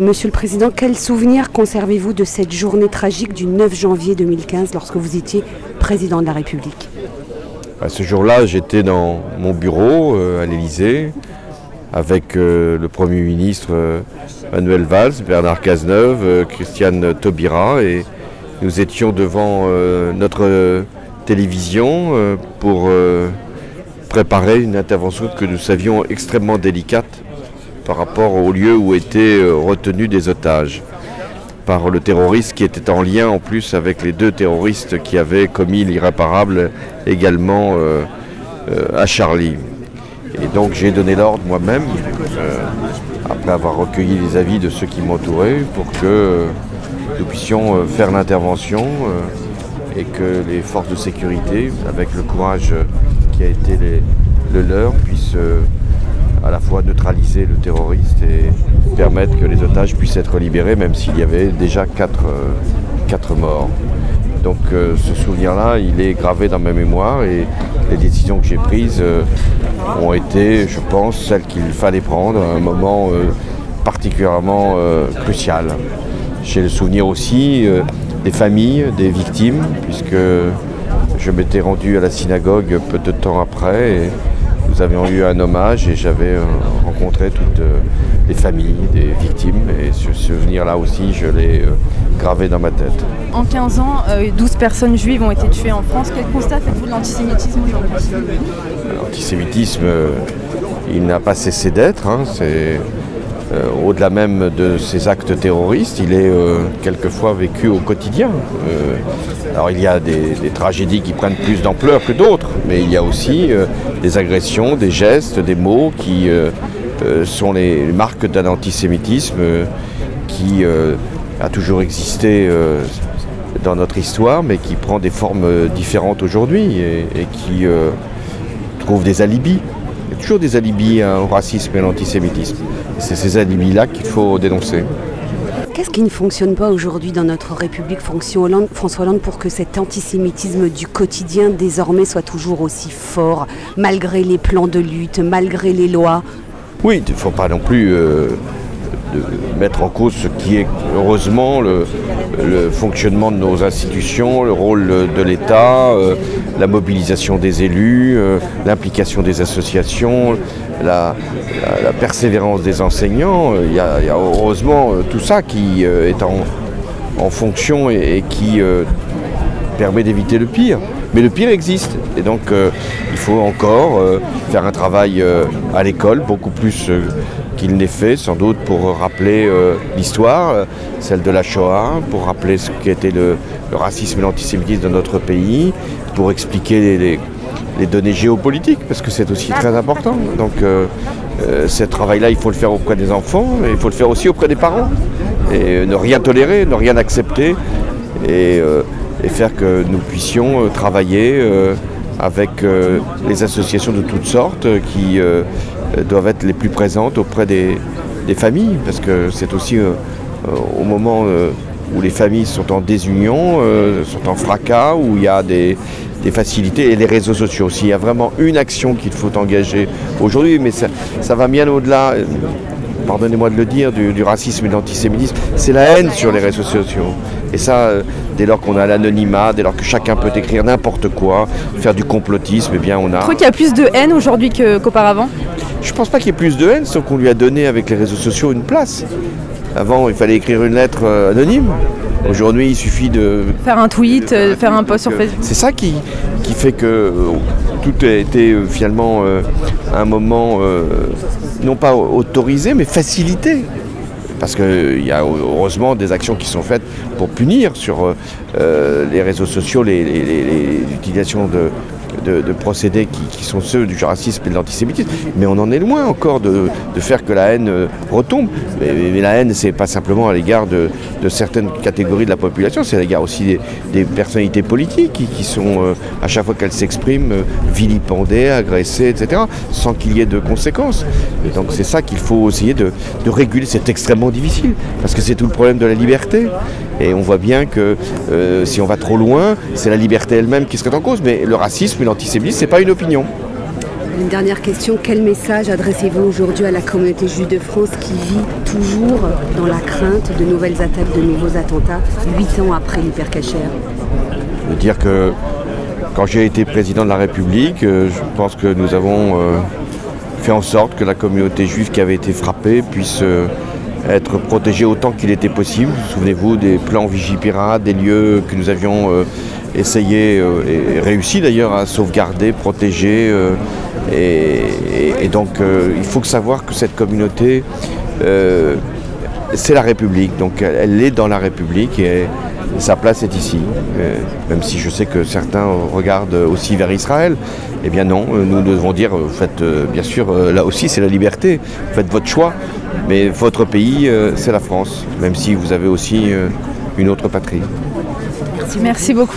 Monsieur le Président, quel souvenir conservez-vous de cette journée tragique du 9 janvier 2015 lorsque vous étiez président de la République? À ce jour-là, j'étais dans mon bureau euh, à l'Élysée avec euh, le Premier ministre euh, Manuel Valls, Bernard Cazeneuve, Christiane Taubira et nous étions devant notre télévision pour préparer une intervention que nous savions extrêmement délicate par rapport au lieu où étaient euh, retenus des otages par le terroriste qui était en lien en plus avec les deux terroristes qui avaient commis l'irréparable également euh, euh, à Charlie. Et donc j'ai donné l'ordre moi-même, après avoir recueilli les avis de ceux qui m'entouraient, pour que nous puissions faire l'intervention et que les forces de sécurité, avec le courage qui a été le leur, puissent à la fois neutraliser le terroriste et permettre que les otages puissent être libérés, même s'il y avait déjà quatre, euh, morts. Donc euh, ce souvenir-là, il est gravé dans ma mémoire et les décisions que j'ai prises euh, ont été, je pense, celles qu'il fallait prendre à un moment particulièrement crucial. J'ai le souvenir aussi des familles, des victimes, puisque je m'étais rendu à la synagogue peu de temps après nous avions eu un hommage et j'avais euh, rencontré toutes euh, les familles des victimes et ce souvenir-là aussi, je l'ai euh, gravé dans ma tête. En 15 ans, 12 personnes juives ont été tuées en France. Quel constat faites-vous de l'antisémitisme aujourd'hui? L'antisémitisme, il n'a pas cessé d'être. Hein. c'est au-delà même de ces actes terroristes, il est euh, quelquefois vécu au quotidien. Euh, alors il y a des, tragédies qui prennent plus d'ampleur que d'autres, mais il y a aussi des agressions, des gestes, des mots qui sont les marques d'un antisémitisme qui a toujours existé dans notre histoire, mais qui prend des formes différentes aujourd'hui et, qui trouve des alibis. Il y a toujours des alibis hein, au racisme et à l'antisémitisme. C'est ces alibis-là qu'il faut dénoncer. Qu'est-ce qui ne fonctionne pas aujourd'hui dans notre République François Hollande, pour que cet antisémitisme du quotidien désormais soit toujours aussi fort, malgré les plans de lutte, malgré les lois? Oui, il ne faut pas non plus euh, de mettre en cause ce qui est heureusement le, fonctionnement de nos institutions, le rôle de l'État, euh, la mobilisation des élus, euh, l'implication des associations, la, persévérance des enseignants. Il y, a, heureusement euh, tout ça qui est en, fonction et, qui permet d'éviter le pire. Mais le pire existe. Et donc il faut encore faire un travail à l'école beaucoup plus qu'il n'est fait, sans doute pour rappeler euh, l'histoire, euh, celle de la Shoah, pour rappeler ce qu'était le, le racisme et l'antisémitisme dans notre pays, pour expliquer les, données géopolitiques, parce que c'est aussi très important. Donc euh, ce travail-là, il faut le faire auprès des enfants, mais il faut le faire aussi auprès des parents. Et ne rien tolérer, ne rien accepter, et, et faire que nous puissions travailler avec les associations de toutes sortes qui doivent être les plus présentes auprès des, familles, parce que c'est aussi euh, euh, au moment où les familles sont en désunion, sont en fracas, où il y a des, facilités, et les réseaux sociaux aussi. Il y a vraiment une action qu'il faut engager aujourd'hui, mais ça, va bien au-delà, pardonnez-moi de le dire, du, racisme et de l'antisémitisme, c'est la haine sur les réseaux sociaux. Et ça, dès lors qu'on a l'anonymat, dès lors que chacun peut écrire n'importe quoi, faire du complotisme, eh bien on a... Je trouve qu'il y a plus de haine aujourd'hui qu'auparavant? Je ne pense pas qu'il y ait plus de haine, sauf qu'on lui a donné avec les réseaux sociaux une place. Avant, il fallait écrire une lettre euh, anonyme. Aujourd'hui, il suffit de... Faire un tweet, euh, faire un post sur Facebook. C'est ça qui, qui fait que euh, tout a été finalement un moment, non pas autorisé, mais facilité. Parce qu'il y a heureusement des actions qui sont faites pour punir sur les réseaux sociaux l'utilisation de, de, procédés qui, sont ceux du racisme et de l'antisémitisme. Mais on en est loin encore de, faire que la haine euh, retombe. Mais, la haine, c'est pas simplement à l'égard de, certaines catégories de la population, c'est à l'égard aussi des, personnalités politiques qui, sont, euh, à chaque fois qu'elles s'expriment, euh, vilipendées, agressées, etc., sans qu'il y ait de conséquences. Donc c'est ça qu'il faut essayer de, réguler. C'est extrêmement difficile, parce que c'est tout le problème de la liberté. Et on voit bien que si on va trop loin, c'est la liberté elle-même qui serait en cause. Mais le racisme l'antisémitisme, ce n'est pas une opinion. Une dernière question, quel message adressez-vous aujourd'hui à la communauté juive de France qui vit toujours dans la crainte de nouvelles attaques, de nouveaux attentats, huit ans après l'hypercachère? De dire que quand j'ai été président de la République, euh, je pense que nous avons euh, fait en sorte que la communauté juive qui avait été frappée puisse euh, être protégée autant qu'il était possible. Souvenez-vous des plans Vigipirate, des lieux que nous avions essayé et réussi d'ailleurs à sauvegarder, protéger. Et, et, donc il faut savoir que cette communauté, c'est la République. Donc elle est dans la République et sa place est ici. Euh, même si je sais que certains regardent aussi vers Israël, eh bien non, nous devons dire, faites bien sûr, là aussi c'est la liberté, vous faites votre choix, mais votre pays c'est la France, même si vous avez aussi une autre patrie. Merci, Merci beaucoup.